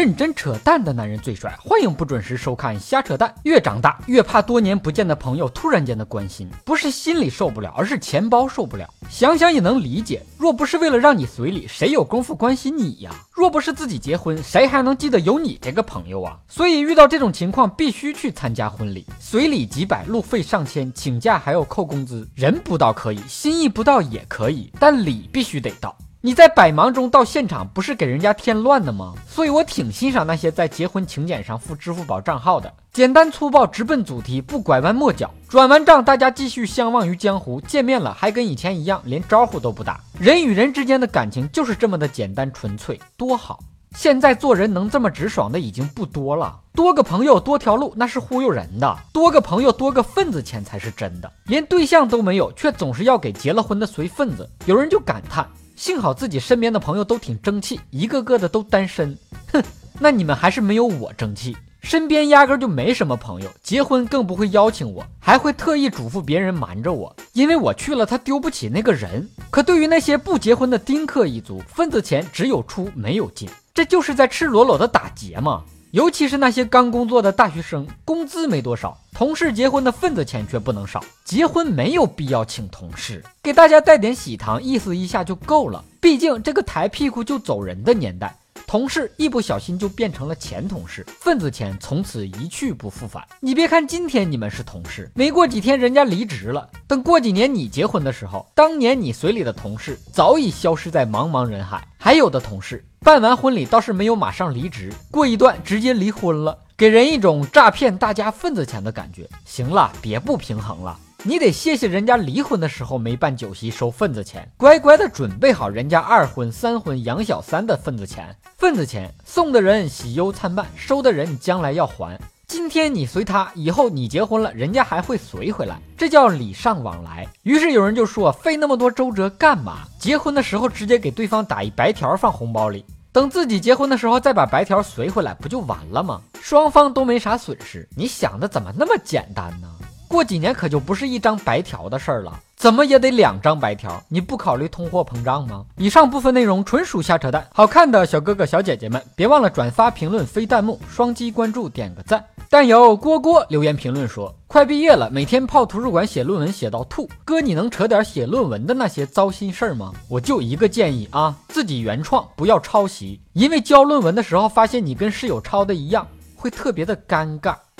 认真扯淡的男人最帅，欢迎不准时收看瞎扯淡。越长大越怕多年不见的朋友突然间的关心，不是心里受不了，而是钱包受不了。想想也能理解，若不是为了让你随礼，谁有功夫关心你呀？若不是自己结婚，谁还能记得有你这个朋友啊？所以遇到这种情况，必须去参加婚礼，随礼几百，路费上千，请假还要扣工资。人不到可以，心意不到也可以，但礼必须得到。你在百忙中到现场，不是给人家添乱的吗？所以我挺欣赏那些在结婚请柬上付支付宝账号的，简单粗暴，直奔主题，不拐弯抹角。转完账，大家继续相忘于江湖。见面了还跟以前一样，连招呼都不打。人与人之间的感情就是这么的简单纯粹，多好。现在做人能这么直爽的已经不多了，多个朋友多条路那是忽悠人的，多个朋友多个份子钱才是真的。连对象都没有，却总是要给结了婚的随份子，有人就感叹。幸好自己身边的朋友都挺争气，一个个的都单身。哼，那你们还是没有我争气。身边压根就没什么朋友，结婚更不会邀请我，还会特意嘱咐别人瞒着我，因为我去了他丢不起那个人。可对于那些不结婚的丁克一族，份子钱只有出没有进，这就是在赤裸裸的打劫吗。尤其是那些刚工作的大学生，工资没多少，同事结婚的份子钱却不能少。结婚没有必要请同事，给大家带点喜糖，意思一下就够了。毕竟这个抬屁股就走人的年代，同事一不小心就变成了前同事，份子钱从此一去不复返。你别看今天你们是同事，没过几天人家离职了，等过几年你结婚的时候，当年你随礼的同事早已消失在茫茫人海。还有的同事。办完婚礼倒是没有马上离职，过一段直接离婚了，给人一种诈骗大家份子钱的感觉。行了，别不平衡了，你得谢谢人家离婚的时候没办酒席收份子钱，乖乖的准备好人家二婚三婚养小三的份子钱。份子钱送的人喜忧参半，收的人将来要还。今天你随他，以后你结婚了，人家还会随回来，这叫礼尚往来。于是有人就说，费那么多周折干嘛？结婚的时候直接给对方打一白条放红包里，等自己结婚的时候再把白条随回来，不就完了吗？双方都没啥损失。你想的怎么那么简单呢？过几年可就不是一张白条的事儿了，怎么也得两张白条。你不考虑通货膨胀吗？以上部分内容纯属瞎扯淡。好看的小哥哥小姐姐们，别忘了转发、评论、飞弹幕、双击关注、点个赞。但有锅锅留言评论说：“快毕业了，每天泡图书馆写论文写到吐。哥，你能扯点写论文的那些糟心事儿吗？我就一个建议啊，自己原创，不要抄袭。因为交论文的时候发现你跟室友抄的一样，会特别的尴尬。